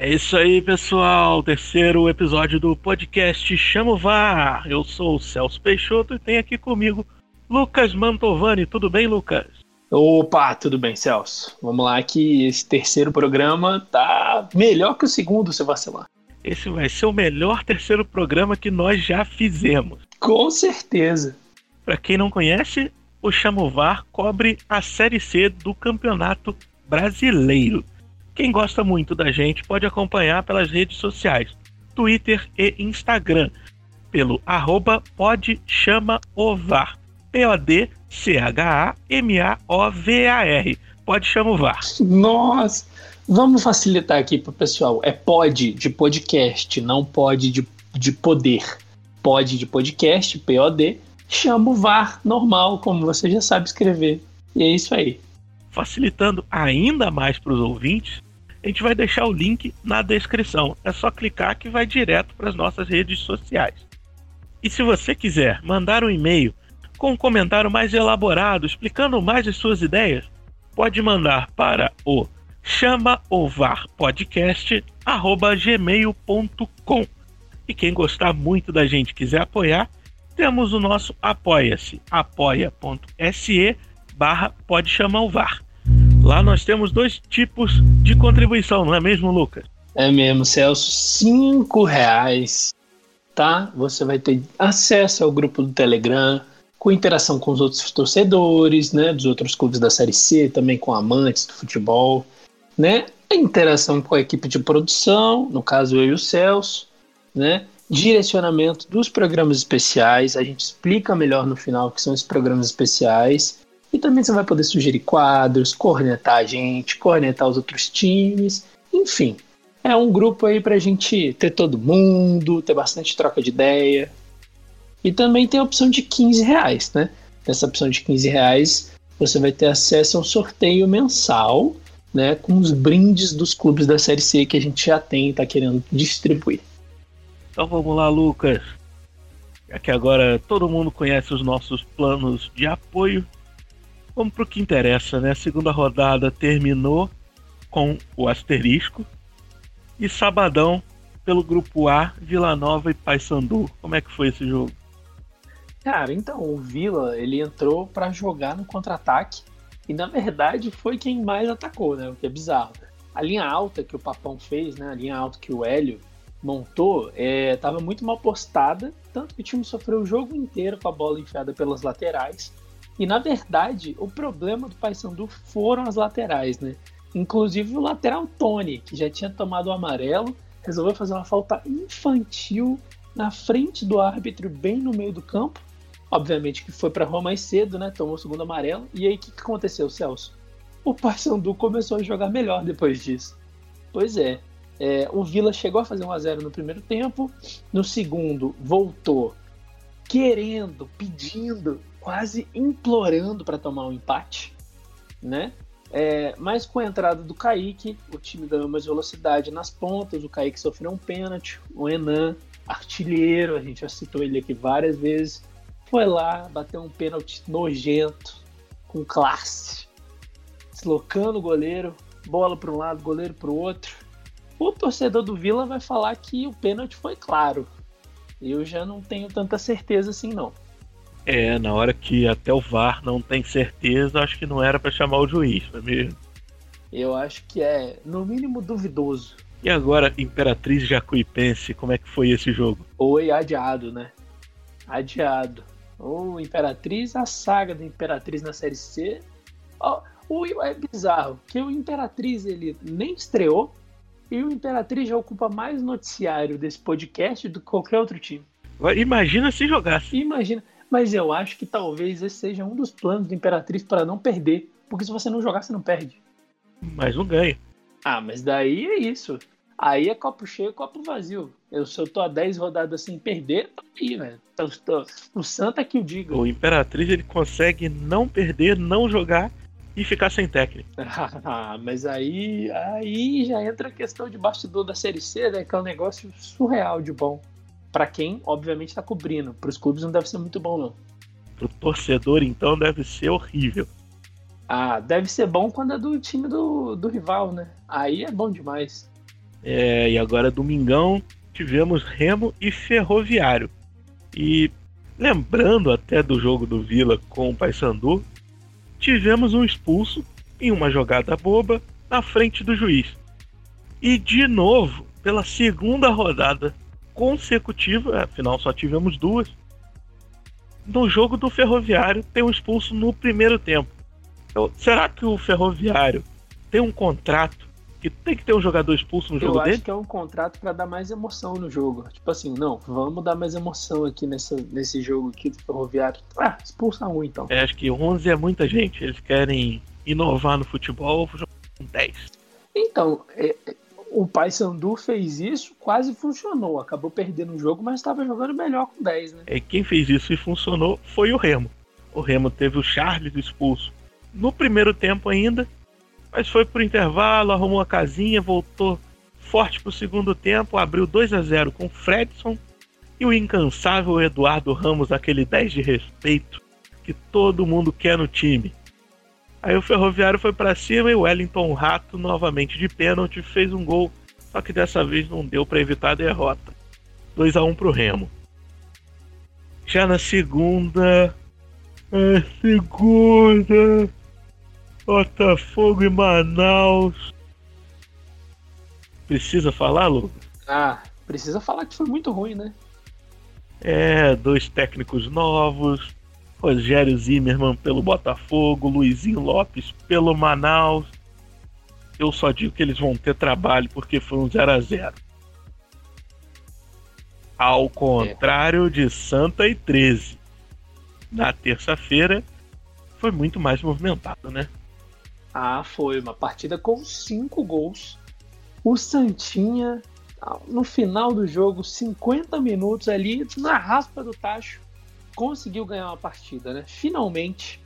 É isso aí, pessoal. Terceiro episódio do podcast Chamo VAR. Eu sou o Celso Peixoto e tenho aqui comigo Lucas Mantovani. Tudo bem, Lucas? Opa, tudo bem, Celso. Vamos lá que esse terceiro programa tá melhor que o segundo, se vacilar. Esse vai ser o melhor terceiro programa que nós já fizemos. Com certeza. Para quem não conhece, o Chamo VAR cobre a Série C do Campeonato Brasileiro. Quem gosta muito da gente pode acompanhar pelas redes sociais, Twitter e Instagram, pelo arroba podchamaovar, P-O-D-C-H-A-M-A-O-V-A-R. Pode chama o VAR. Nossa! Vamos facilitar aqui pro pessoal. É pod de podcast, não pode de, de poder. Pod de podcast, P-O-D. Chama o VAR normal, como você já sabe escrever. E é isso aí. Facilitando ainda mais para os ouvintes, a gente vai deixar o link na descrição. É só clicar que vai direto para as nossas redes sociais. E se você quiser mandar um e-mail com um comentário mais elaborado, explicando mais as suas ideias, pode mandar para o chamaovarpodcast@gmail.com. E quem gostar muito da gente quiser apoiar, temos o nosso apoia-se, apoia.se barra pode chamar o VAR. Lá nós temos dois tipos de contribuição, não é mesmo, Lucas? É mesmo, Celso. Cinco reais, tá? Você vai ter acesso ao grupo do Telegram, com interação com os outros torcedores, né? Dos outros clubes da Série C, também com amantes do futebol, né? A interação com a equipe de produção, no caso eu e o Celso, né? Direcionamento dos programas especiais, a gente explica melhor no final o que são esses programas especiais e também você vai poder sugerir quadros, cornetar a gente, cornetar os outros times, enfim. É um grupo aí pra gente ter todo mundo, ter bastante troca de ideia. E também tem a opção de 15 reais, né? Nessa opção de 15 reais você vai ter acesso a um sorteio mensal, né? Com os brindes dos clubes da Série C que a gente já tem e tá querendo distribuir. Então vamos lá, Lucas. Já que agora todo mundo conhece os nossos planos de apoio, Vamos pro que interessa, né? A segunda rodada terminou com o asterisco. E sabadão, pelo grupo A, Vila Nova e Paysandu. Como é que foi esse jogo? Cara, então, o Vila, ele entrou para jogar no contra-ataque e na verdade foi quem mais atacou, né? O que é bizarro. A linha alta que o Papão fez, né? A linha alta que o Hélio montou, estava é, muito mal postada, tanto que o time sofreu o jogo inteiro com a bola enfiada pelas laterais. E na verdade, o problema do Paysandu foram as laterais, né? Inclusive o lateral Tony, que já tinha tomado o amarelo, resolveu fazer uma falta infantil na frente do árbitro, bem no meio do campo. Obviamente que foi para rua mais cedo, né? Tomou o segundo amarelo. E aí o que, que aconteceu, Celso? O Paysandu começou a jogar melhor depois disso. Pois é, é, o Vila chegou a fazer 1 a 0 no primeiro tempo, no segundo voltou querendo, pedindo quase implorando para tomar um empate, né? É, mas com a entrada do Kaique, o time ganhou mais velocidade nas pontas, o Kaique sofreu um pênalti, o Enan, artilheiro, a gente já citou ele aqui várias vezes, foi lá, bateu um pênalti nojento, com classe, deslocando o goleiro, bola para um lado, goleiro para o outro. O torcedor do Vila vai falar que o pênalti foi claro. Eu já não tenho tanta certeza assim não. É, na hora que até o VAR não tem certeza, acho que não era para chamar o juiz, não é mesmo? Eu acho que é, no mínimo, duvidoso. E agora, Imperatriz Jacuipense, como é que foi esse jogo? Oi, adiado, né? Adiado. O Imperatriz, a saga do Imperatriz na Série C. O, é bizarro, que o Imperatriz ele nem estreou e o Imperatriz já ocupa mais noticiário desse podcast do que qualquer outro time. Imagina se jogasse. Imagina. Mas eu acho que talvez esse seja um dos planos do Imperatriz para não perder. Porque se você não jogar, você não perde. Mas não ganha. Ah, mas daí é isso. Aí é copo cheio, copo vazio. Eu, se eu tô a 10 rodadas sem perder, tô aí, velho. O Santa que o diga. O Imperatriz ele consegue não perder, não jogar e ficar sem técnico. ah, mas aí, aí já entra a questão de bastidor da Série C, né? Que é um negócio surreal de bom para quem, obviamente, está cobrindo. Para os clubes não deve ser muito bom, não. Para o torcedor, então, deve ser horrível. Ah, deve ser bom quando é do time do, do rival, né? Aí é bom demais. É, e agora domingão tivemos Remo e Ferroviário. E lembrando até do jogo do Vila com o Paysandu, tivemos um expulso em uma jogada boba na frente do juiz. E de novo, pela segunda rodada consecutiva, afinal só tivemos duas, no jogo do Ferroviário tem um expulso no primeiro tempo. Então, será que o Ferroviário tem um contrato que tem que ter um jogador expulso no eu jogo dele? Eu acho que é um contrato para dar mais emoção no jogo. Tipo assim, não, vamos dar mais emoção aqui nessa, nesse jogo aqui do Ferroviário. Ah, expulsa um então. É, acho que 11 é muita gente. Eles querem inovar no futebol, jogar com 10. Então, é, o Paysandu fez isso, quase funcionou. Acabou perdendo o jogo, mas estava jogando melhor com 10, né? É, quem fez isso e funcionou foi o Remo. O Remo teve o Charles expulso no primeiro tempo ainda mas foi pro intervalo, arrumou a casinha, voltou forte pro segundo tempo, abriu 2 a 0 com o Fredson e o incansável Eduardo Ramos, aquele 10 de respeito que todo mundo quer no time. Aí o Ferroviário foi para cima e o Wellington Rato, novamente de pênalti, fez um gol, só que dessa vez não deu para evitar a derrota. 2 a 1 pro Remo. Já na segunda. A segunda. Botafogo e Manaus. Precisa falar, Lucas? Ah, precisa falar que foi muito ruim, né? É, dois técnicos novos. Rogério Zimmermann pelo Botafogo, Luizinho Lopes pelo Manaus. Eu só digo que eles vão ter trabalho porque foi um 0 a 0 Ao contrário de Santa e 13. Na terça-feira foi muito mais movimentado, né? Ah, foi uma partida com cinco gols. O Santinha, no final do jogo, 50 minutos ali, na raspa do tacho, conseguiu ganhar uma partida, né? Finalmente.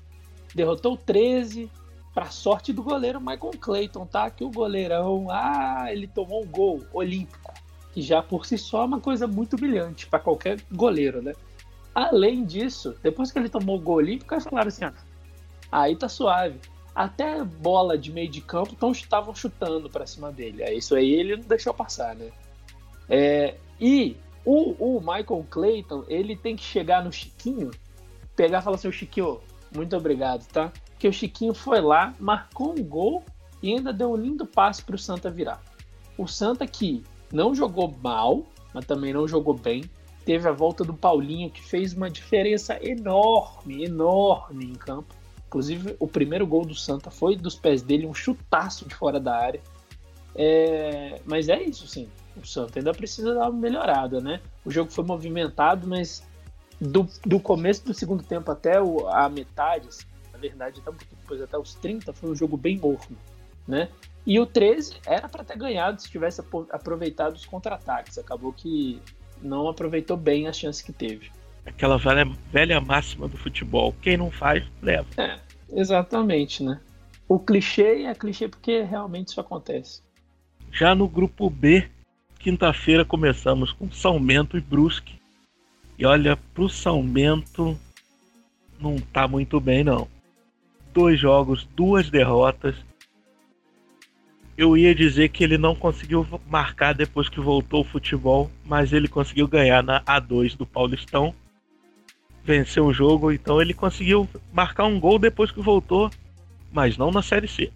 Derrotou 13, para sorte do goleiro Michael Clayton, tá? Que o goleirão, ah, ele tomou um gol olímpico, que já por si só é uma coisa muito brilhante para qualquer goleiro, né? Além disso, depois que ele tomou o gol olímpico, eles falaram assim: ah, aí tá suave até bola de meio de campo então estavam chutando para cima dele. É isso aí ele não deixou passar, né? É, e o, o, Michael Clayton, ele tem que chegar no Chiquinho, pegar e falar assim, Chiquinho, muito obrigado, tá? Porque o Chiquinho foi lá, marcou um gol e ainda deu um lindo passe para o Santa virar. O Santa que não jogou mal, mas também não jogou bem. Teve a volta do Paulinho, que fez uma diferença enorme, enorme em campo. Inclusive, o primeiro gol do Santa foi dos pés dele, um chutaço de fora da área. É, mas é isso, sim. O Santa ainda precisa dar uma melhorada, né? O jogo foi movimentado, mas do, do começo do segundo tempo até o, a metade, assim, na verdade, até um pouquinho depois, até os 30, foi um jogo bem morno, né? E o 13 era para ter ganhado se tivesse aproveitado os contra-ataques. Acabou que não aproveitou bem as chances que teve aquela velha, velha máxima do futebol. Quem não faz, leva. É, exatamente, né? O clichê é clichê porque realmente isso acontece. Já no grupo B, quinta-feira começamos com São Bento e Brusque. E olha, pro São Bento não tá muito bem não. Dois jogos, duas derrotas eu ia dizer que ele não conseguiu marcar depois que voltou o futebol, mas ele conseguiu ganhar na A2 do Paulistão venceu o jogo, então ele conseguiu marcar um gol depois que voltou, mas não na Série C.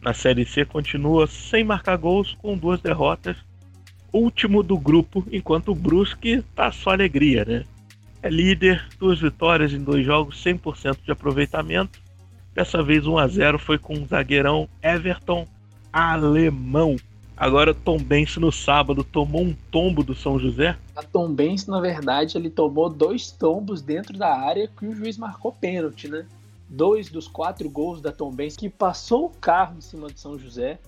Na Série C continua sem marcar gols, com duas derrotas. Último do grupo, enquanto o Brusque tá só alegria, né? É líder, duas vitórias em dois jogos, 100% de aproveitamento. Dessa vez 1 a 0 foi com o zagueirão Everton Alemão. Agora Tom Benz no sábado tomou um tombo do São José. A Tom Benz, na verdade, ele tomou dois tombos dentro da área que o juiz marcou pênalti, né? Dois dos quatro gols da Tom Benz que passou o carro em cima do São José,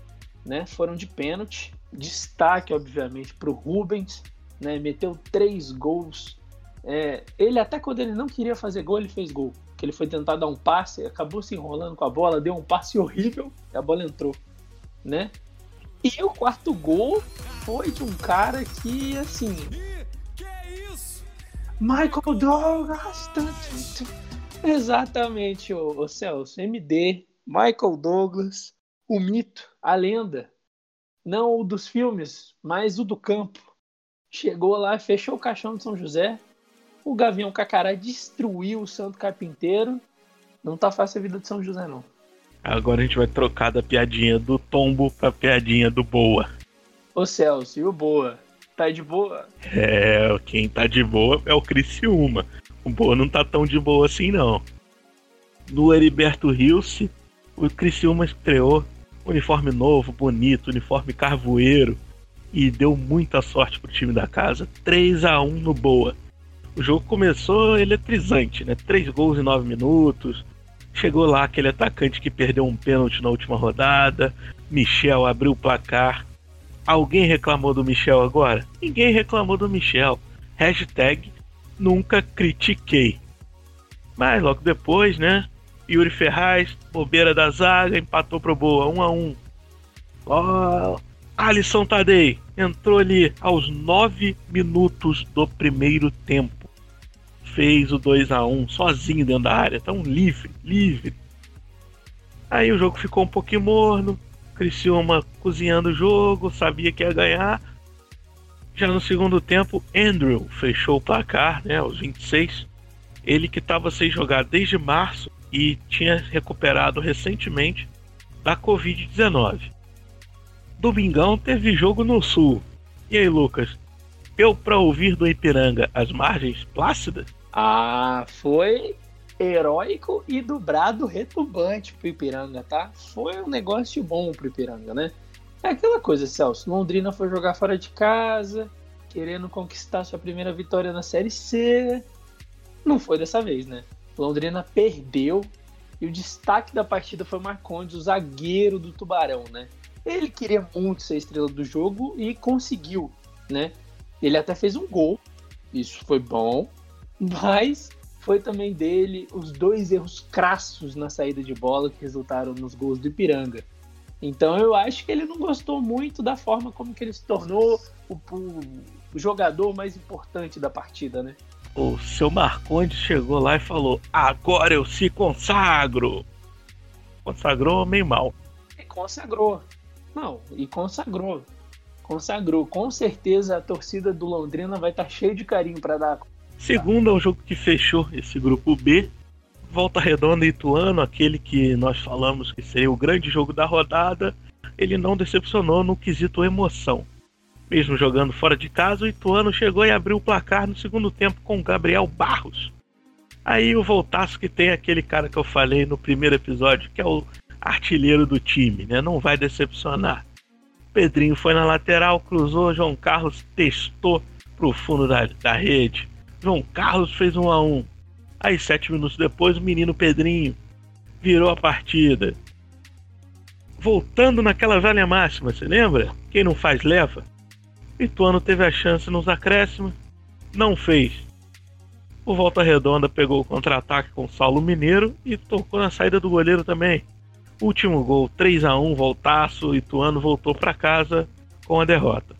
né? Foram de pênalti. Destaque, obviamente, para o Rubens, né? Meteu três gols. É, ele até quando ele não queria fazer gol, ele fez gol. Que ele foi tentar dar um passe, acabou se enrolando com a bola, deu um passe horrível e a bola entrou, né? E o quarto gol foi de um cara que, assim. Michael Douglas! Exatamente, o, o Celso. MD, Michael Douglas, o mito, a lenda. Não o dos filmes, mas o do campo. Chegou lá, fechou o caixão de São José. O Gavião Cacará destruiu o Santo Carpinteiro. Não tá fácil a vida de São José, não. Agora a gente vai trocar da piadinha do tombo pra piadinha do boa. Ô Celso, e o boa? Tá de boa? É, quem tá de boa é o Criciúma. O boa não tá tão de boa assim, não. No Heriberto Rilse, o Criciúma estreou uniforme novo, bonito, uniforme carvoeiro. E deu muita sorte pro time da casa. 3 a 1 no Boa. O jogo começou eletrizante, né? Três gols em nove minutos. Chegou lá aquele atacante que perdeu um pênalti na última rodada. Michel abriu o placar. Alguém reclamou do Michel agora? Ninguém reclamou do Michel. Hashtag nunca critiquei. Mas logo depois, né? Yuri Ferraz, bobeira da zaga, empatou pro boa, 1 um a 1 um. Oh, Alisson Tadei entrou ali aos 9 minutos do primeiro tempo. Fez o 2 a 1 sozinho dentro da área, tão livre, livre. Aí o jogo ficou um pouquinho morno. Criciúma cozinhando o jogo, sabia que ia ganhar. Já no segundo tempo, Andrew fechou o placar, né, aos 26. Ele que estava sem jogar desde março e tinha recuperado recentemente da Covid-19. Domingão teve jogo no Sul. E aí, Lucas? Eu para ouvir do Ipiranga as margens plácidas? Ah, foi heróico e dobrado retumbante pro Ipiranga, tá? Foi um negócio bom pro Ipiranga, né? É aquela coisa, Celso. Londrina foi jogar fora de casa, querendo conquistar sua primeira vitória na Série C. Não foi dessa vez, né? Londrina perdeu e o destaque da partida foi Marcondes, o zagueiro do Tubarão, né? Ele queria muito ser estrela do jogo e conseguiu, né? Ele até fez um gol, isso foi bom, mas foi também dele os dois erros crassos na saída de bola que resultaram nos gols do Ipiranga. Então eu acho que ele não gostou muito da forma como que ele se tornou o, o, o jogador mais importante da partida, né? O seu Marcondes chegou lá e falou: Agora eu se consagro! Consagrou meio mal. E consagrou. Não, e consagrou. Consagrou. Com certeza a torcida do Londrina vai estar tá cheia de carinho para dar Segundo é o jogo que fechou esse grupo B. Volta Redonda e Ituano, aquele que nós falamos que seria o grande jogo da rodada, ele não decepcionou no quesito emoção. Mesmo jogando fora de casa, o Ituano chegou e abriu o placar no segundo tempo com Gabriel Barros. Aí o Voltaço que tem aquele cara que eu falei no primeiro episódio, que é o artilheiro do time, né? Não vai decepcionar. Pedrinho foi na lateral, cruzou, João Carlos testou pro fundo da, da rede. João Carlos fez um a um. Aí, sete minutos depois, o menino Pedrinho virou a partida. Voltando naquela velha máxima, você lembra? Quem não faz leva. Ituano teve a chance nos acréscimos, não fez. O Volta Redonda pegou o contra-ataque com o Saulo Mineiro e tocou na saída do goleiro também. Último gol, 3 a 1 voltaço, Ituano voltou para casa com a derrota.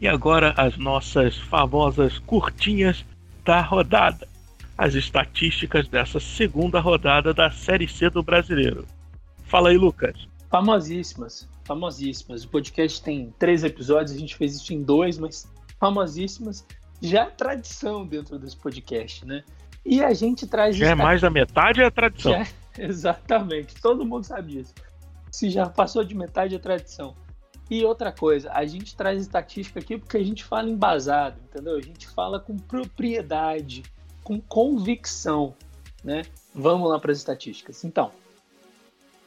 E agora as nossas famosas curtinhas da rodada. As estatísticas dessa segunda rodada da Série C do Brasileiro. Fala aí, Lucas. Famosíssimas, famosíssimas. O podcast tem três episódios, a gente fez isso em dois, mas famosíssimas. Já é tradição dentro desse podcast, né? E a gente traz. Já é mais da metade é tradição. Já, exatamente, todo mundo sabe disso. Se já passou de metade é tradição. E outra coisa, a gente traz estatística aqui porque a gente fala embasado, entendeu? A gente fala com propriedade, com convicção, né? Vamos lá para as estatísticas. Então,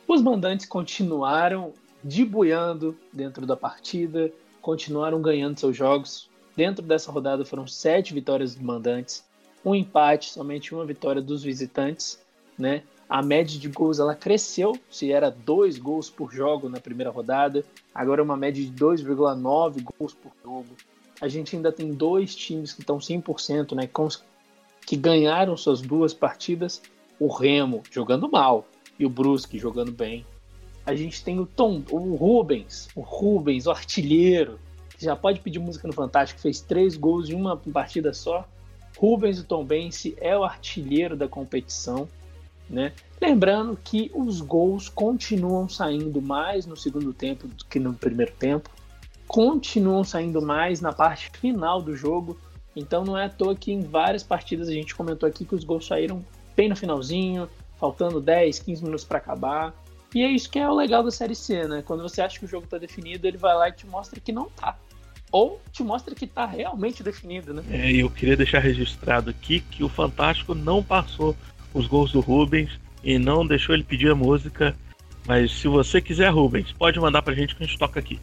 os mandantes continuaram debuiando dentro da partida, continuaram ganhando seus jogos. Dentro dessa rodada foram sete vitórias dos mandantes, um empate, somente uma vitória dos visitantes, né? A média de gols ela cresceu, se era dois gols por jogo na primeira rodada, agora é uma média de 2,9 gols por jogo. A gente ainda tem dois times que estão 100%, né, que ganharam suas duas partidas, o Remo jogando mal e o Brusque jogando bem. A gente tem o Tom, o Rubens, o Rubens, o artilheiro, que já pode pedir música no Fantástico, fez três gols em uma partida só. Rubens, o Tom Bense, é o artilheiro da competição. Né? Lembrando que os gols continuam saindo mais no segundo tempo do que no primeiro tempo. continuam saindo mais na parte final do jogo. Então não é à toa que em várias partidas a gente comentou aqui que os gols saíram bem no finalzinho, faltando 10, 15 minutos para acabar. E é isso que é o legal da série C, né? Quando você acha que o jogo tá definido, ele vai lá e te mostra que não tá. Ou te mostra que tá realmente definido, né? É, eu queria deixar registrado aqui que o Fantástico não passou os gols do Rubens e não deixou ele pedir a música. Mas se você quiser, Rubens, pode mandar pra gente que a gente toca aqui.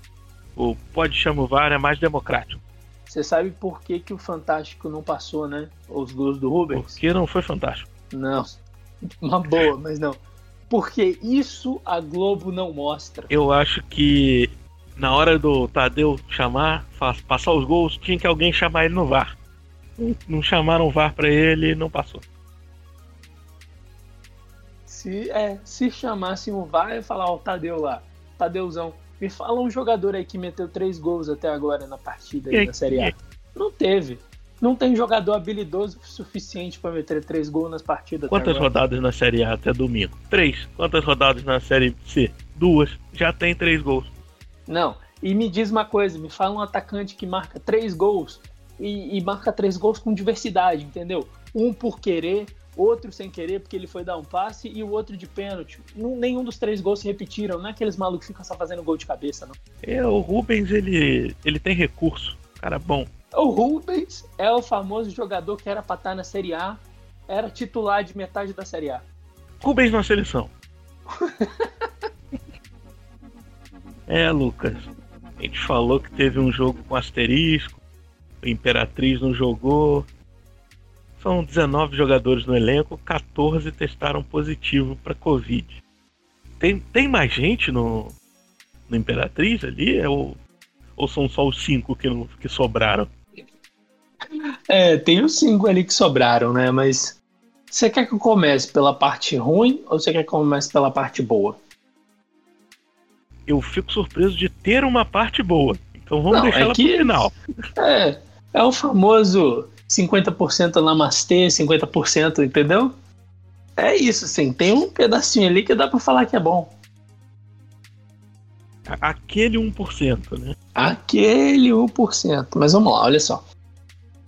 O Pode Chama o VAR é mais democrático. Você sabe por que, que o Fantástico não passou, né? Os gols do Rubens? Porque não foi fantástico. Não. Uma boa, mas não. Porque isso a Globo não mostra. Eu acho que na hora do Tadeu chamar, passar os gols, tinha que alguém chamar ele no VAR. Não chamaram o VAR pra ele e não passou. Se, é, se chamassem o VAR, eu ia falar, ó, Tadeu lá, Tadeuzão, me fala um jogador aí que meteu três gols até agora na partida aí, na Série A. Não teve. Não tem jogador habilidoso o suficiente para meter três gols nas partidas. Quantas rodadas na Série A até domingo? Três. Quantas rodadas na Série C? Duas. Já tem três gols. Não. E me diz uma coisa, me fala um atacante que marca três gols e, e marca três gols com diversidade, entendeu? Um por querer, outro sem querer porque ele foi dar um passe e o outro de pênalti. nenhum dos três gols se repetiram, não é aqueles malucos que ficam só fazendo gol de cabeça, não. É, o Rubens, ele, ele tem recurso, cara bom. O Rubens é o famoso jogador que era pra estar na Série A, era titular de metade da Série A. Rubens na seleção. é, Lucas. A gente falou que teve um jogo com asterisco, a Imperatriz não jogou. São 19 jogadores no elenco, 14 testaram positivo para Covid. Tem, tem mais gente no, no Imperatriz ali? É ou, ou são só os cinco que, que sobraram? É, tem os cinco ali que sobraram, né? Mas você quer que eu comece pela parte ruim ou você quer que eu comece pela parte boa? Eu fico surpreso de ter uma parte boa. Então vamos Não, deixar é ela que, pro final. É, é o famoso 50% namastê, 50%, entendeu? É isso, assim, tem um pedacinho ali que dá para falar que é bom. Aquele 1%, né? Aquele 1%. Mas vamos lá, olha só.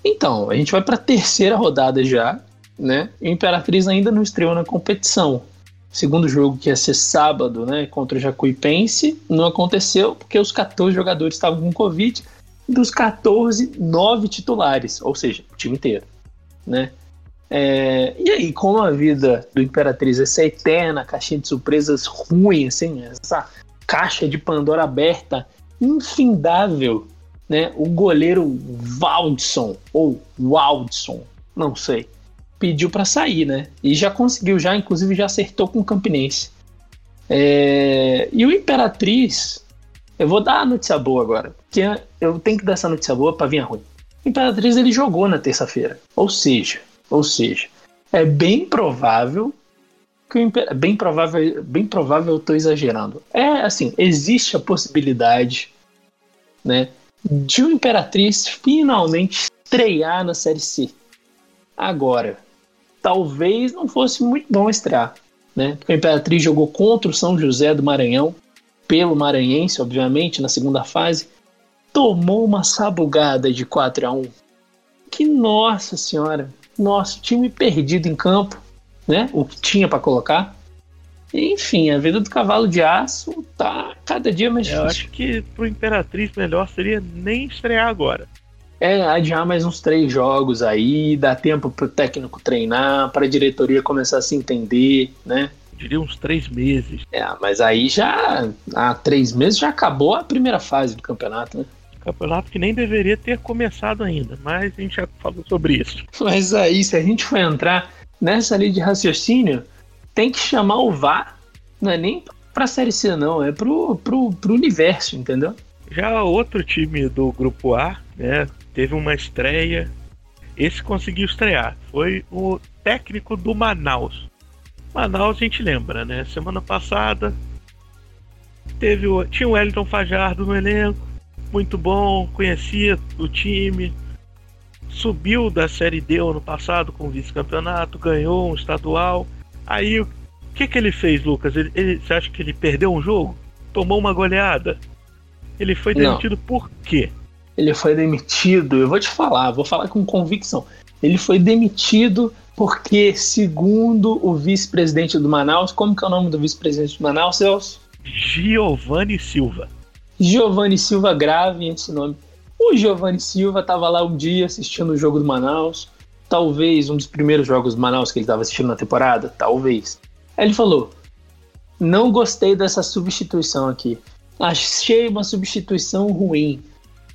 Então, a gente vai para a terceira rodada já, né? E o Imperatriz ainda não estreou na competição. Segundo jogo, que ia ser sábado, né, contra o Jacuipense, não aconteceu porque os 14 jogadores estavam com Covid. Dos 14, 9 titulares, ou seja, o time inteiro, né? É, e aí, como a vida do Imperatriz, essa eterna caixinha de surpresas ruim, assim, essa caixa de Pandora aberta, infindável, né, o goleiro Waldson, ou Waldson, não sei, pediu para sair, né? E já conseguiu, já inclusive já acertou com o Campinense. É... E o Imperatriz, eu vou dar a notícia boa agora, porque eu tenho que dar essa notícia boa para vir ruim. O Imperatriz ele jogou na terça-feira, ou seja, ou seja, é bem provável que o Imper... bem provável, bem provável eu tô exagerando. É assim, existe a possibilidade, né, de o Imperatriz finalmente estrear na Série C. Agora, talvez não fosse muito bom estrear, né? Porque o Imperatriz jogou contra o São José do Maranhão, pelo Maranhense, obviamente, na segunda fase, tomou uma sabugada de 4 a 1 Que nossa senhora, nosso time perdido em campo, né? O que tinha para colocar. Enfim, a vida do cavalo de aço tá cada dia mais difícil. Eu acho que pro Imperatriz melhor seria nem estrear agora. É, adiar mais uns três jogos aí, dá tempo pro técnico treinar, pra diretoria começar a se entender, né? Eu diria uns três meses. É, mas aí já, há três meses já acabou a primeira fase do campeonato, né? Campeonato que nem deveria ter começado ainda, mas a gente já falou sobre isso. Mas aí, se a gente for entrar nessa linha de raciocínio, tem que chamar o VAR, não é nem pra Série C, não, é pro, pro, pro universo, entendeu? Já outro time do Grupo A, né, teve uma estreia. Esse conseguiu estrear. Foi o técnico do Manaus. Manaus a gente lembra, né? Semana passada teve o, tinha o Wellington Fajardo no elenco, muito bom, conhecia o time, subiu da Série D ano passado com o vice-campeonato, ganhou um estadual Aí o que, que ele fez, Lucas? Ele, ele, você acha que ele perdeu um jogo? Tomou uma goleada? Ele foi demitido Não. por quê? Ele foi demitido, eu vou te falar, vou falar com convicção. Ele foi demitido porque, segundo o vice-presidente do Manaus, como que é o nome do vice-presidente do Manaus, Celso? Giovanni Silva. Giovanni Silva, grave esse nome. O Giovanni Silva estava lá um dia assistindo o jogo do Manaus, talvez um dos primeiros jogos do Manaus que ele estava assistindo na temporada, talvez. Aí ele falou: Não gostei dessa substituição aqui. Achei uma substituição ruim.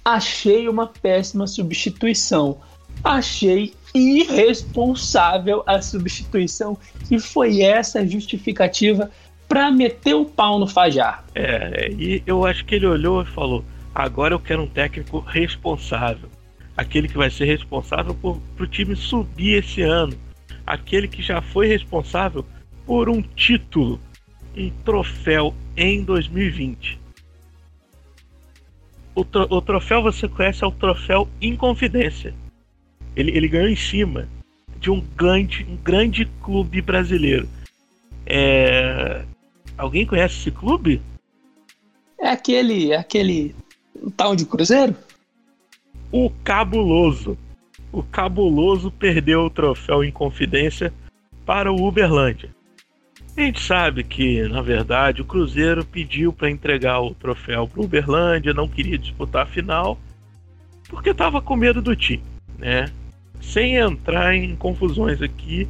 Achei uma péssima substituição. Achei irresponsável a substituição e foi essa justificativa para meter o pau no Fajar. É, e eu acho que ele olhou e falou: agora eu quero um técnico responsável. Aquele que vai ser responsável por o time subir esse ano. Aquele que já foi responsável por um título, um troféu em 2020. O, tro o troféu você conhece é o troféu Inconfidência. Ele, ele ganhou em cima de um grande, um grande clube brasileiro. É... Alguém conhece esse clube? É aquele, aquele tal de Cruzeiro? O Cabuloso. O Cabuloso perdeu o troféu Inconfidência para o Uberlândia. A gente sabe que, na verdade, o Cruzeiro pediu para entregar o troféu para o Uberlândia, não queria disputar a final, porque estava com medo do time, né? Sem entrar em confusões aqui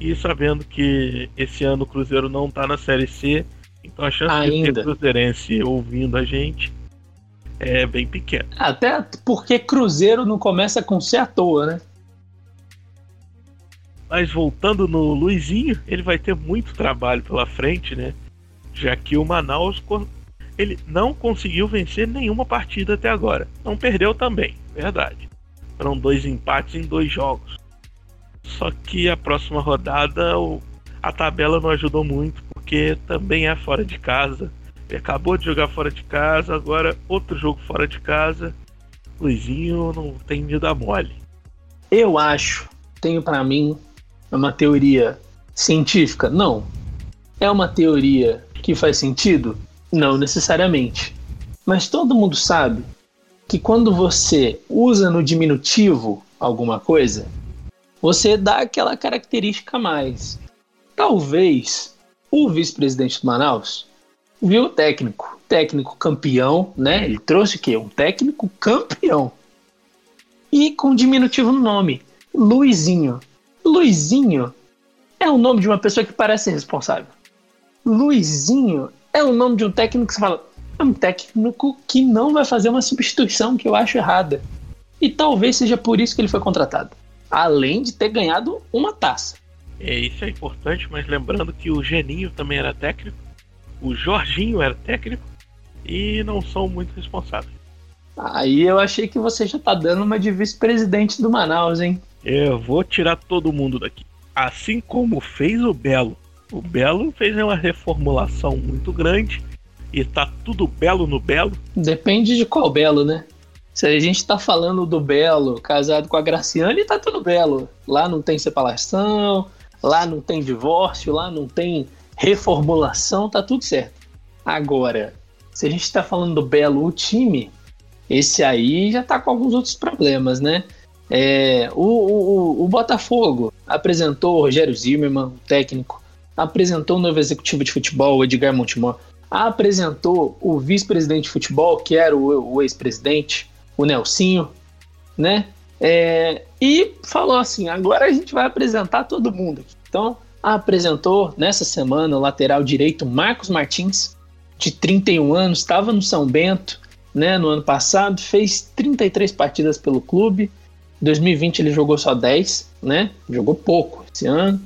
e sabendo que esse ano o Cruzeiro não está na Série C, então a chance Ainda. de ter Cruzeirense ouvindo a gente é bem pequena. Até porque Cruzeiro não começa com C à toa, né? Mas voltando no Luizinho, ele vai ter muito trabalho pela frente, né? Já que o Manaus ele não conseguiu vencer nenhuma partida até agora. Não perdeu também, verdade. Foram dois empates em dois jogos. Só que a próxima rodada a tabela não ajudou muito, porque também é fora de casa. Acabou de jogar fora de casa, agora outro jogo fora de casa. Luizinho não tem de dar mole. Eu acho, tenho para mim é uma teoria científica? Não. É uma teoria que faz sentido? Não necessariamente. Mas todo mundo sabe que quando você usa no diminutivo alguma coisa, você dá aquela característica a mais. Talvez o vice-presidente do Manaus viu o técnico, técnico campeão, né? Ele trouxe o quê? Um técnico campeão. E com diminutivo no nome, Luizinho. Luizinho é o nome de uma pessoa que parece responsável. Luizinho é o nome de um técnico que você fala, é um técnico que não vai fazer uma substituição que eu acho errada. E talvez seja por isso que ele foi contratado. Além de ter ganhado uma taça. É, isso é importante, mas lembrando que o Geninho também era técnico, o Jorginho era técnico e não são muito responsáveis. Aí eu achei que você já tá dando uma de vice-presidente do Manaus, hein? Eu vou tirar todo mundo daqui. Assim como fez o Belo. O Belo fez uma reformulação muito grande e tá tudo belo no Belo. Depende de qual Belo, né? Se a gente tá falando do Belo casado com a Graciane, tá tudo belo. Lá não tem separação, lá não tem divórcio, lá não tem reformulação, tá tudo certo. Agora, se a gente tá falando do Belo, o time, esse aí já tá com alguns outros problemas, né? É, o, o, o, Botafogo apresentou o Rogério Zimmermann, o técnico, apresentou o novo executivo de futebol, o Edgar Montemor, apresentou o vice-presidente de futebol, que era o, o ex-presidente, o Nelsinho, né? É, e falou assim: agora a gente vai apresentar todo mundo. Então, apresentou nessa semana o lateral direito Marcos Martins, de 31 anos, estava no São Bento, né, no ano passado, fez 33 partidas pelo clube, 2020 ele jogou só 10, né? Jogou pouco esse ano.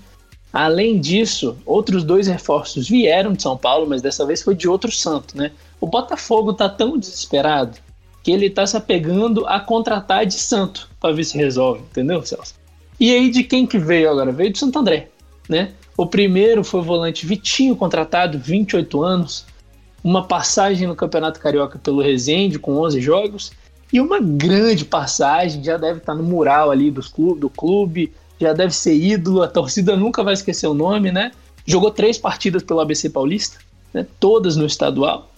Além disso, outros dois reforços vieram de São Paulo, mas dessa vez foi de outro santo, né? O Botafogo tá tão desesperado que ele tá se apegando a contratar de santo para ver se resolve, entendeu, Celso? E aí de quem que veio agora? Veio do Santo André, né? O primeiro foi o volante Vitinho, contratado, 28 anos, uma passagem no Campeonato Carioca pelo Resende com 11 jogos e uma grande passagem, já deve estar no mural ali dos clube, do clube, já deve ser ídolo, a torcida nunca vai esquecer o nome, né? Jogou três partidas pelo ABC Paulista, né? todas no estadual.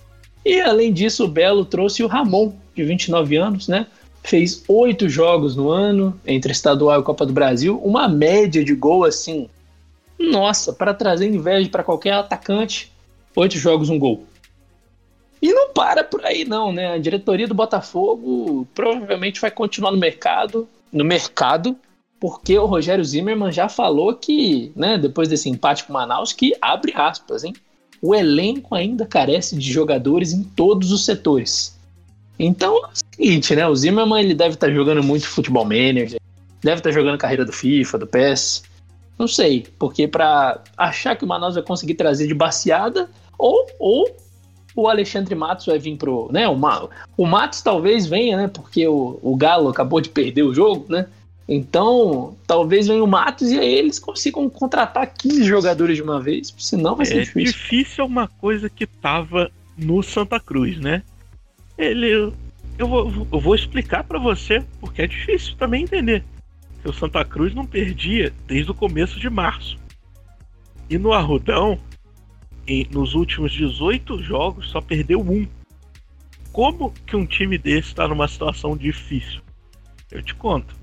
E além disso, o Belo trouxe o Ramon, de 29 anos, né? Fez oito jogos no ano, entre estadual e Copa do Brasil, uma média de gol assim. Nossa, para trazer inveja para qualquer atacante, oito jogos, um gol. E não para por aí, não, né? A diretoria do Botafogo provavelmente vai continuar no mercado, no mercado, porque o Rogério Zimmermann já falou que, né, depois desse empate com o Manaus, que abre aspas, hein? O elenco ainda carece de jogadores em todos os setores. Então é o seguinte, né? O Zimmermann ele deve estar tá jogando muito futebol manager, deve estar tá jogando carreira do FIFA, do PES. Não sei, porque para achar que o Manaus vai conseguir trazer de baseada, ou, ou o Alexandre Matos vai vir pro. Né, o, o Matos talvez venha, né? Porque o, o Galo acabou de perder o jogo, né? Então, talvez venha o Matos e aí eles consigam contratar 15 jogadores de uma vez, senão vai ser é difícil. Difícil é uma coisa que tava no Santa Cruz, né? Ele. Eu vou, eu vou explicar para você, porque é difícil também entender. Que o Santa Cruz não perdia desde o começo de março. E no Arrudão, em, nos últimos 18 jogos, só perdeu um. Como que um time desse está numa situação difícil? Eu te conto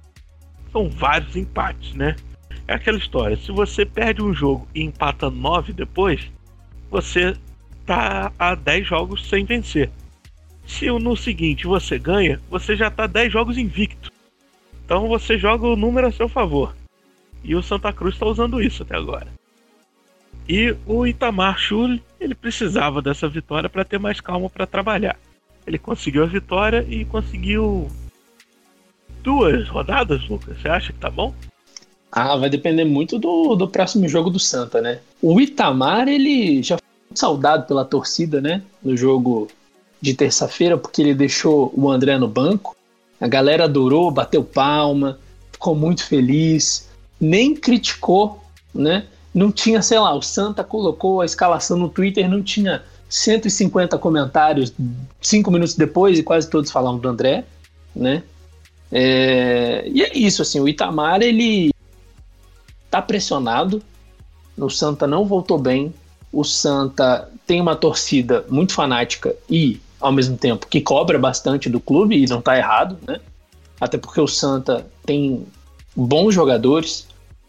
são vários empates, né? É aquela história, se você perde um jogo e empata nove depois, você tá a 10 jogos sem vencer. Se no seguinte você ganha, você já tá 10 jogos invicto. Então você joga o número a seu favor. E o Santa Cruz está usando isso até agora. E o Itamar Schulli, ele precisava dessa vitória para ter mais calma para trabalhar. Ele conseguiu a vitória e conseguiu duas rodadas, Lucas? Você acha que tá bom? Ah, vai depender muito do, do próximo jogo do Santa, né? O Itamar, ele já foi saudado pela torcida, né? No jogo de terça-feira, porque ele deixou o André no banco. A galera adorou, bateu palma, ficou muito feliz, nem criticou, né? Não tinha, sei lá, o Santa colocou a escalação no Twitter, não tinha 150 comentários cinco minutos depois e quase todos falavam do André, né? É, e é isso, assim, o Itamar ele tá pressionado. O Santa não voltou bem. O Santa tem uma torcida muito fanática e, ao mesmo tempo, que cobra bastante do clube e não tá errado, né? Até porque o Santa tem bons jogadores.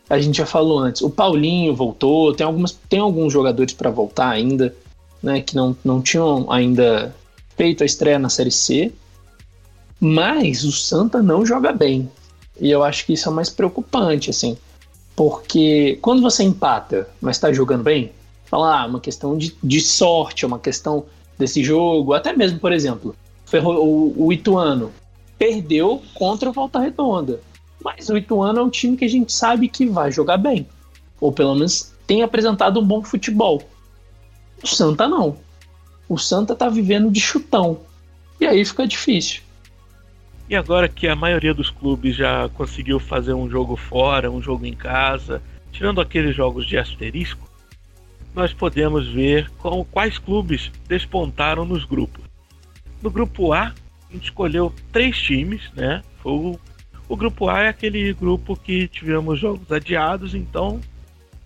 A gente já falou antes, o Paulinho voltou, tem, algumas, tem alguns jogadores para voltar ainda, né? Que não, não tinham ainda feito a estreia na Série C. Mas o Santa não joga bem. E eu acho que isso é mais preocupante, assim. Porque quando você empata, mas está jogando bem, fala, ah, uma questão de, de sorte, é uma questão desse jogo. Até mesmo, por exemplo, o, o Ituano perdeu contra o Volta Redonda. Mas o Ituano é um time que a gente sabe que vai jogar bem. Ou pelo menos tem apresentado um bom futebol. O Santa não. O Santa tá vivendo de chutão. E aí fica difícil. E agora que a maioria dos clubes já conseguiu fazer um jogo fora, um jogo em casa, tirando aqueles jogos de asterisco, nós podemos ver com quais clubes despontaram nos grupos. No grupo A, a gente escolheu três times, né? O, o grupo A é aquele grupo que tivemos jogos adiados, então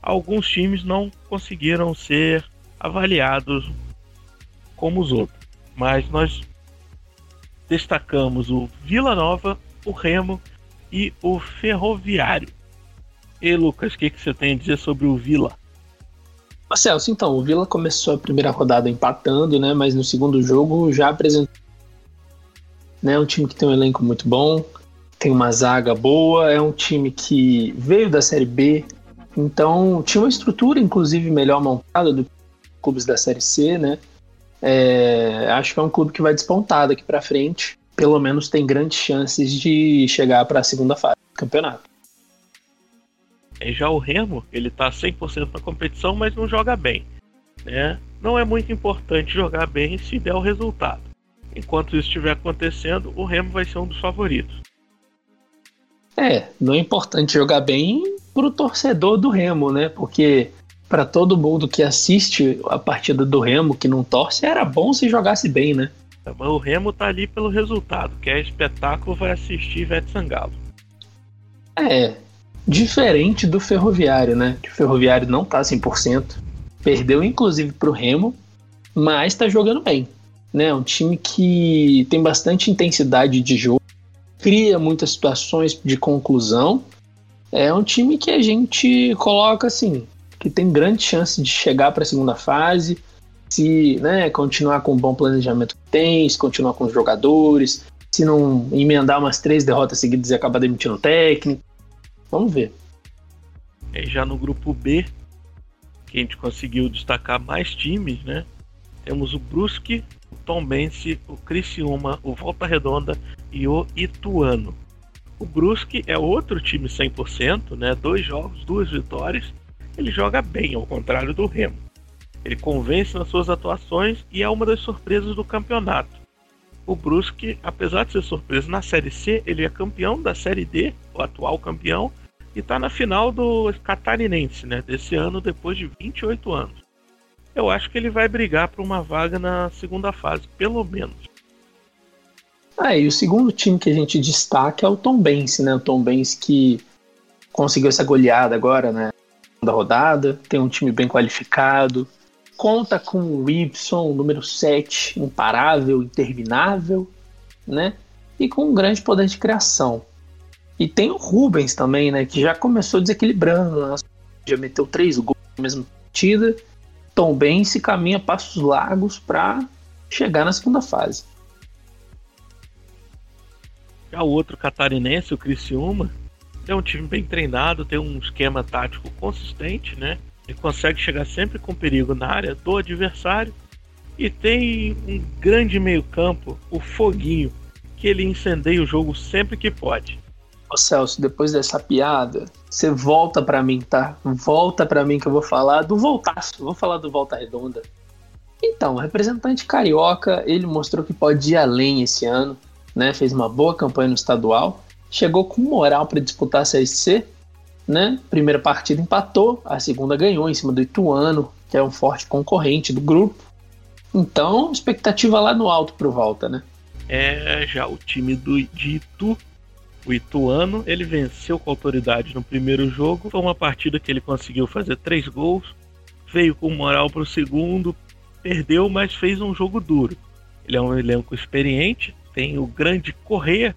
alguns times não conseguiram ser avaliados como os outros. Mas nós destacamos o Vila Nova, o Remo e o Ferroviário. E Lucas, o que, que você tem a dizer sobre o Vila? Celso, então, o Vila começou a primeira rodada empatando, né? Mas no segundo jogo já apresentou né, um time que tem um elenco muito bom, tem uma zaga boa, é um time que veio da Série B, então tinha uma estrutura, inclusive, melhor montada do que clubes da Série C, né? É, acho que é um clube que vai despontar daqui para frente. Pelo menos tem grandes chances de chegar para a segunda fase do campeonato. É, já o Remo, ele tá 100% na competição, mas não joga bem. Né? Não é muito importante jogar bem se der o resultado. Enquanto isso estiver acontecendo, o Remo vai ser um dos favoritos. É, não é importante jogar bem pro torcedor do Remo, né? Porque para todo mundo que assiste a partida do Remo, que não torce, era bom se jogasse bem, né? O Remo tá ali pelo resultado, que é espetáculo, vai assistir Ivete Sangalo. É, diferente do Ferroviário, né? O Ferroviário não tá 100%, perdeu inclusive pro Remo, mas tá jogando bem. né? Um time que tem bastante intensidade de jogo, cria muitas situações de conclusão. É um time que a gente coloca assim, que tem grande chance de chegar para a segunda fase, se né, continuar com o bom planejamento que tem, se continuar com os jogadores, se não emendar umas três derrotas seguidas e acabar demitindo o técnico. Vamos ver. E já no grupo B, que a gente conseguiu destacar mais times, né? Temos o Brusque, o Tombense, o Criciúma, o Volta Redonda e o Ituano. O Brusque é outro time 100%, né? Dois jogos, duas vitórias. Ele joga bem, ao contrário do Remo. Ele convence nas suas atuações e é uma das surpresas do campeonato. O Brusque, apesar de ser surpresa na Série C, ele é campeão da Série D, o atual campeão, e está na final do Catarinense, né, desse ano, depois de 28 anos. Eu acho que ele vai brigar por uma vaga na segunda fase, pelo menos. Ah, e o segundo time que a gente destaca é o Tom Bense, né? O Tom Bense que conseguiu essa goleada agora, né? Da rodada, tem um time bem qualificado, conta com o Y, número 7, imparável, interminável, né? E com um grande poder de criação. E tem o Rubens também, né? Que já começou desequilibrando, né? já meteu três gols na mesma partida. Tom bem se caminha passos largos para chegar na segunda fase. Já o outro catarinense, o Criciúma, é um time bem treinado, tem um esquema tático consistente, né? Ele consegue chegar sempre com perigo na área do adversário. E tem um grande meio-campo, o Foguinho, que ele incendeia o jogo sempre que pode. Ô Celso, depois dessa piada, você volta para mim, tá? Volta para mim que eu vou falar do Voltaço, vou falar do Volta Redonda. Então, o representante carioca, ele mostrou que pode ir além esse ano, né? Fez uma boa campanha no estadual, chegou com moral para disputar a Série C né? Primeira partida empatou, a segunda ganhou em cima do Ituano, que é um forte concorrente do grupo. Então, expectativa lá no alto pro Volta, né? É, já o time do de Itu, o Ituano, ele venceu com autoridade no primeiro jogo. Foi uma partida que ele conseguiu fazer três gols, veio com moral pro segundo, perdeu, mas fez um jogo duro. Ele é um elenco experiente, tem o grande Correia,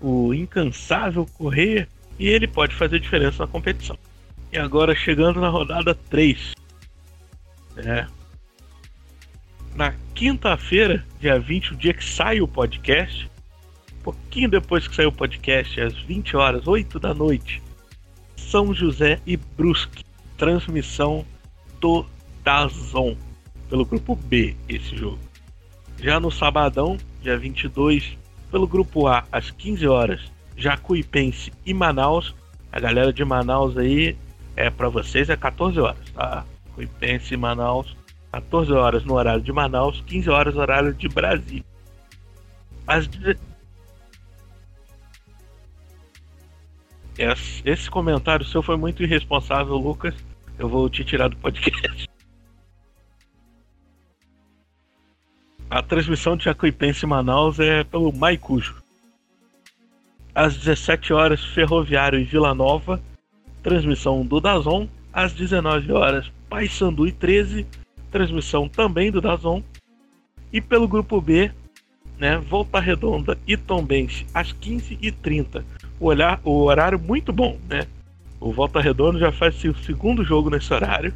o incansável Correia, e ele pode fazer diferença na competição. E agora chegando na rodada 3. É, na quinta-feira, dia 20, o dia que sai o podcast, pouquinho depois que saiu o podcast, às 20 horas, 8 da noite, São José e Brusque, transmissão do Dazon, pelo grupo B, esse jogo. Já no sabadão, dia 22, pelo grupo A, às 15 horas, Jacuipense e Manaus. A galera de Manaus aí, é para vocês é 14 horas, tá? Jacuipense e Manaus, 14 horas no horário de Manaus, 15 horas no horário de Brasília. As Esse comentário seu foi muito irresponsável, Lucas. Eu vou te tirar do podcast. A transmissão de Jacuipense Manaus é pelo Maicujo às 17 horas Ferroviário e Vila Nova, transmissão do Dazon, às 19 horas Paysandu e 13, transmissão também do Dazon, e pelo grupo B, né, Volta Redonda e Tombense às 15h30. O, olhar, o horário muito bom, né? O Volta Redonda já faz seu segundo jogo nesse horário.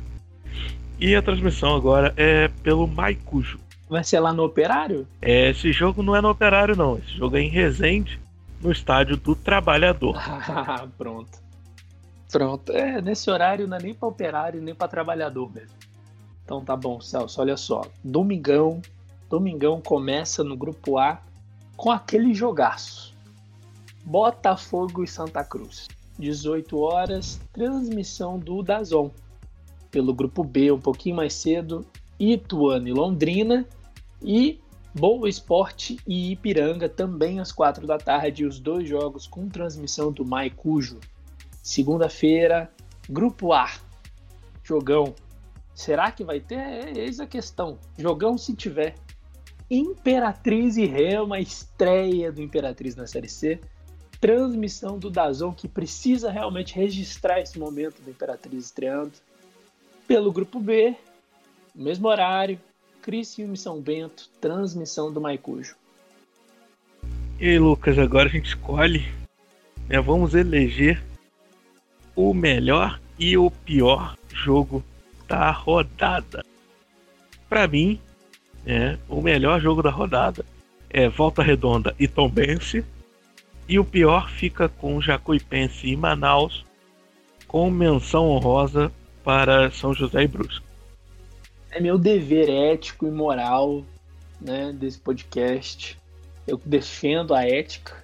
E a transmissão agora é pelo Maicujo. Vai ser lá no Operário? É, esse jogo não é no Operário, não. Esse jogo é em Resende no estádio do Trabalhador. Pronto. Pronto. É, nesse horário não é nem para operário nem para trabalhador mesmo. Então tá bom, Celso, olha só. Domingão, Domingão começa no grupo A com aquele jogaço. Botafogo e Santa Cruz. 18 horas, transmissão do Dazon. Pelo grupo B, um pouquinho mais cedo, Ituano e Londrina. E Boa Esporte e Ipiranga também às quatro da tarde, os dois jogos com transmissão do Maicujo. Segunda-feira, Grupo A. Jogão. Será que vai ter? É, eis a questão. Jogão se tiver. Imperatriz e Rema, estreia do Imperatriz na Série C. Transmissão do Dazon, que precisa realmente registrar esse momento do Imperatriz estreando. Pelo Grupo B, mesmo horário, Criciúma e São Bento, transmissão do Maicujo. E aí, Lucas, agora a gente escolhe, né, vamos eleger o melhor e o pior jogo da rodada. Para mim, é, o melhor jogo da rodada é Volta Redonda e Tombense. E o pior fica com Jacuipense e Manaus, com menção honrosa para São José e Brusque. É meu dever ético e moral né, desse podcast. Eu defendo a ética,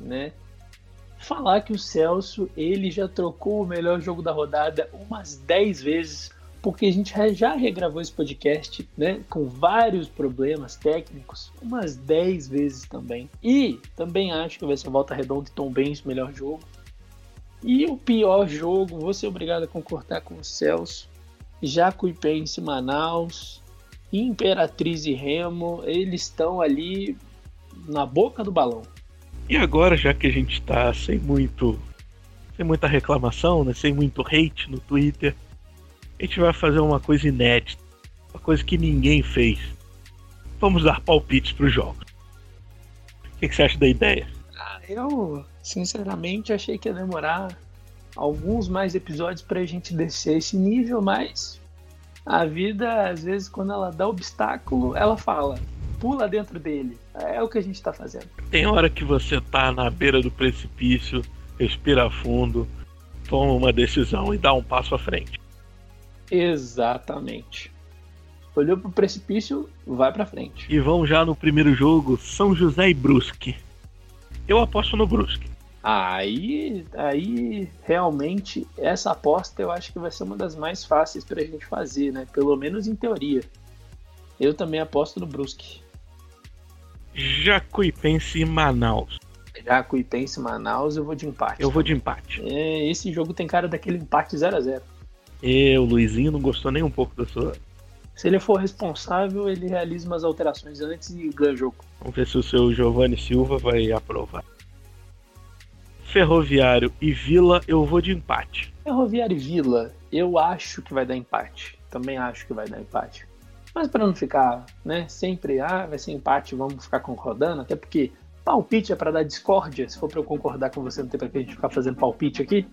né? Falar que o Celso ele já trocou o melhor jogo da rodada umas 10 vezes porque a gente já regravou esse podcast, né, com vários problemas técnicos, umas 10 vezes também. E também acho que vai ser Volta Redonda e Tom Benz melhor jogo. E o pior jogo, vou ser obrigado a concordar com o Celso. Jacuipense Manaus, Imperatriz e Remo, eles estão ali na boca do balão. E agora, já que a gente está sem muito sem muita reclamação, né, sem muito hate no Twitter, a gente vai fazer uma coisa inédita, uma coisa que ninguém fez. Vamos dar palpites para os jogos. O que, que você acha da ideia? Ah, eu, sinceramente, achei que ia demorar alguns mais episódios para a gente descer esse nível, mas a vida, às vezes, quando ela dá obstáculo, ela fala, pula dentro dele. É o que a gente está fazendo. Tem hora que você tá na beira do precipício, respira fundo, toma uma decisão e dá um passo à frente. Exatamente. Olhou pro precipício, vai para frente. E vamos já no primeiro jogo, São José e Brusque. Eu aposto no Brusque. Aí, aí realmente essa aposta eu acho que vai ser uma das mais fáceis pra gente fazer, né? Pelo menos em teoria. Eu também aposto no Brusque. Jacuipense e Manaus. Jacuipense e Manaus, eu vou de empate. Eu vou de empate. É, esse jogo tem cara daquele empate 0 a 0 e o Luizinho não gostou nem um pouco da sua. Se ele for responsável, ele realiza umas alterações antes e ganha o jogo. Vamos ver se o seu Giovanni Silva vai aprovar. Ferroviário e Vila, eu vou de empate. Ferroviário e Vila, eu acho que vai dar empate. Também acho que vai dar empate. Mas para não ficar, né, sempre, ah, vai ser empate, vamos ficar concordando, até porque palpite é para dar discórdia, se for para eu concordar com você, não tem para que a gente ficar fazendo palpite aqui.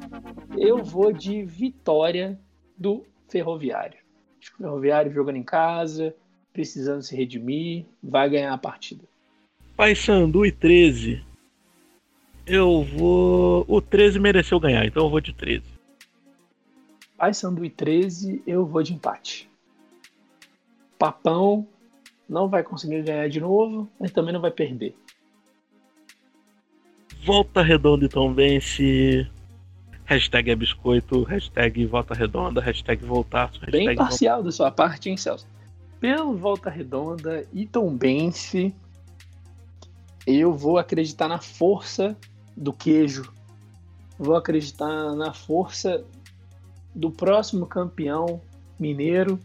Eu vou de vitória do Ferroviário. Acho que o Ferroviário jogando em casa, precisando se redimir, vai ganhar a partida. Paysandu e 13. Eu vou. O 13 mereceu ganhar, então eu vou de 13. Paysandu e 13, eu vou de empate. Papão não vai conseguir ganhar de novo, mas também não vai perder. Volta Redonda então vence Hashtag é biscoito, hashtag volta redonda, hashtag voltaço. Hashtag Bem parcial da sua parte, hein, Celso? Pelo Volta Redonda e Tombense, eu vou acreditar na força do queijo. Vou acreditar na força do próximo campeão mineiro,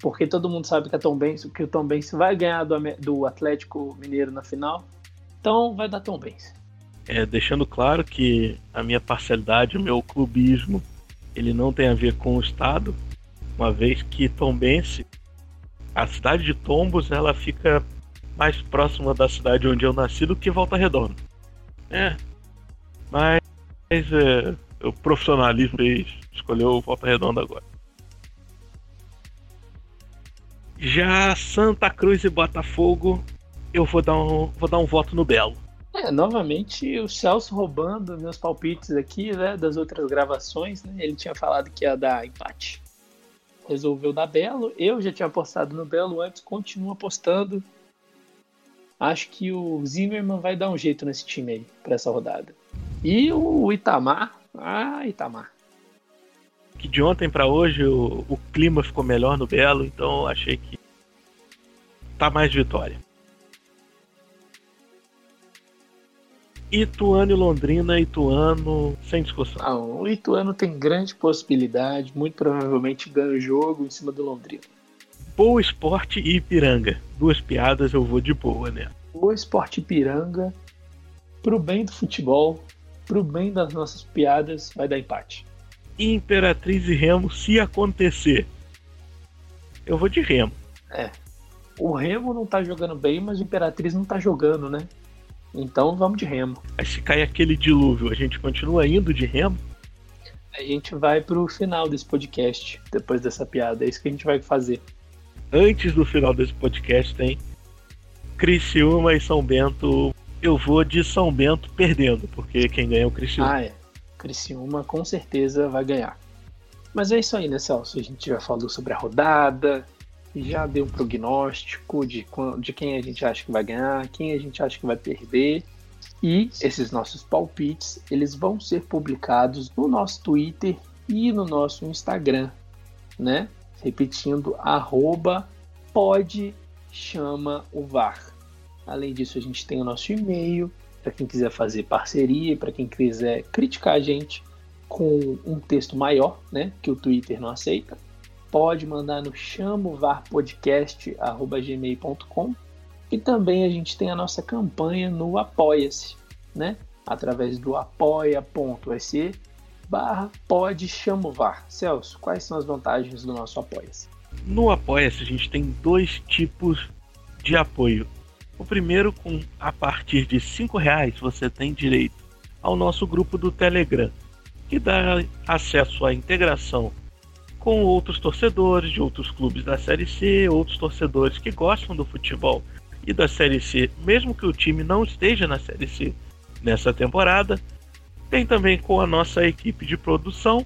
porque todo mundo sabe que, a Tombense, que o Tombense vai ganhar do, do Atlético Mineiro na final. Então vai dar Tombense é, deixando claro que a minha parcialidade, o meu clubismo, ele não tem a ver com o Estado, uma vez que Tombense, a cidade de Tombos, ela fica mais próxima da cidade onde eu nasci do que Volta Redonda. É, mas é, o profissionalismo escolheu Volta Redonda agora. Já Santa Cruz e Botafogo, eu vou dar um, vou dar um voto no Belo. É, novamente o Celso roubando meus palpites aqui, né, das outras gravações, né? Ele tinha falado que ia dar empate. Resolveu dar Belo. Eu já tinha apostado no Belo antes, continuo apostando. Acho que o Zimmermann vai dar um jeito nesse time aí, para essa rodada. E o Itamar, ah, Itamar. Que de ontem para hoje o, o clima ficou melhor no Belo, então achei que tá mais vitória. Ituano e Londrina, Ituano, sem discussão. Não, o Ituano tem grande possibilidade, muito provavelmente ganha o jogo em cima do Londrina. Boa Esporte e Ipiranga. Duas piadas eu vou de boa, né? Boa Esporte e Ipiranga, pro bem do futebol, pro bem das nossas piadas, vai dar empate. Imperatriz e Remo, se acontecer. Eu vou de Remo. É. O Remo não tá jogando bem, mas o Imperatriz não tá jogando, né? Então vamos de Remo. Aí se cai aquele dilúvio, a gente continua indo de Remo? A gente vai pro final desse podcast, depois dessa piada. É isso que a gente vai fazer. Antes do final desse podcast tem Criciúma e São Bento. Eu vou de São Bento perdendo, porque quem ganha é o Criciúma. Ah, é. Criciúma com certeza vai ganhar. Mas é isso aí, né, Celso? A gente já falou sobre a rodada, já deu um prognóstico de, de quem a gente acha que vai ganhar, quem a gente acha que vai perder. E esses nossos palpites, eles vão ser publicados no nosso Twitter e no nosso Instagram, né? Repetindo, arroba pode chama o VAR. Além disso, a gente tem o nosso e-mail para quem quiser fazer parceria, para quem quiser criticar a gente com um texto maior, né, que o Twitter não aceita, pode mandar no chamovarpodcast@gmail.com e também a gente tem a nossa campanha no Apoia-se, né, através do apoia.se barra pode. Celso, quais são as vantagens do nosso Apoia-se? No Apoia-se a gente tem dois tipos de apoio. O primeiro, com a partir de cinco reais, você tem direito ao nosso grupo do Telegram, que dá acesso à integração com outros torcedores de outros clubes da Série C, outros torcedores que gostam do futebol e da Série C, mesmo que o time não esteja na Série C nessa temporada. Tem também com a nossa equipe de produção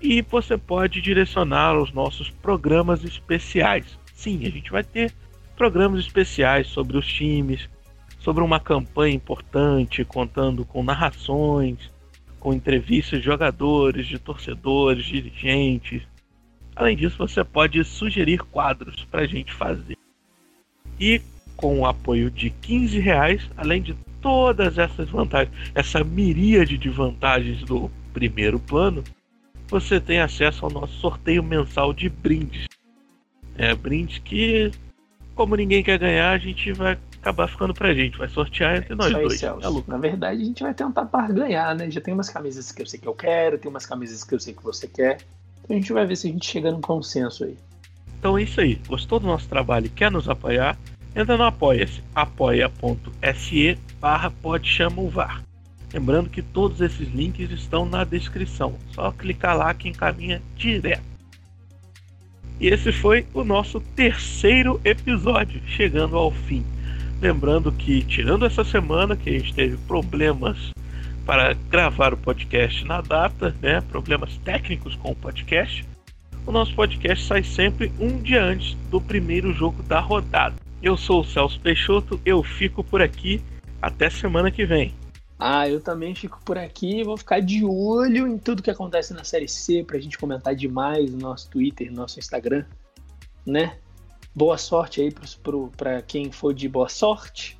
e você pode direcionar os nossos programas especiais. Sim, a gente vai ter programas especiais sobre os times, sobre uma campanha importante, contando com narrações, com entrevistas de jogadores, de torcedores, dirigentes. Além disso, você pode sugerir quadros para a gente fazer. E com o apoio de 15 reais, além de todas essas vantagens, essa miríade de vantagens do primeiro plano, você tem acesso ao nosso sorteio mensal de brindes. É, brindes que como ninguém quer ganhar, a gente vai acabar ficando pra gente, vai sortear entre nós aí, dois. Celso. Na verdade, a gente vai tentar para ganhar, né? Já tem umas camisas que eu sei que eu quero, tem umas camisas que eu sei que você quer. Então a gente vai ver se a gente chega num consenso aí. Então é isso aí. Gostou do nosso trabalho e quer nos apoiar? Entra no Apoia-se, apoia.se barra pode chama o VAR. Lembrando que todos esses links estão na descrição. Só clicar lá que encaminha direto. E esse foi o nosso terceiro episódio, chegando ao fim. Lembrando que, tirando essa semana que a gente teve problemas para gravar o podcast na data, né, problemas técnicos com o podcast, o nosso podcast sai sempre um dia antes do primeiro jogo da rodada. Eu sou o Celso Peixoto, eu fico por aqui. Até semana que vem. Ah, eu também fico por aqui. Vou ficar de olho em tudo que acontece na Série C pra gente comentar demais no nosso Twitter, no nosso Instagram, né? Boa sorte aí para quem for de boa sorte.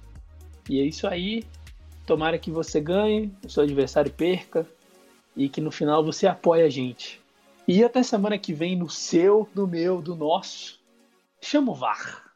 E é isso aí. Tomara que você ganhe, o seu adversário perca e que no final você apoie a gente. E até semana que vem no seu, no meu, do nosso. Chama o VAR.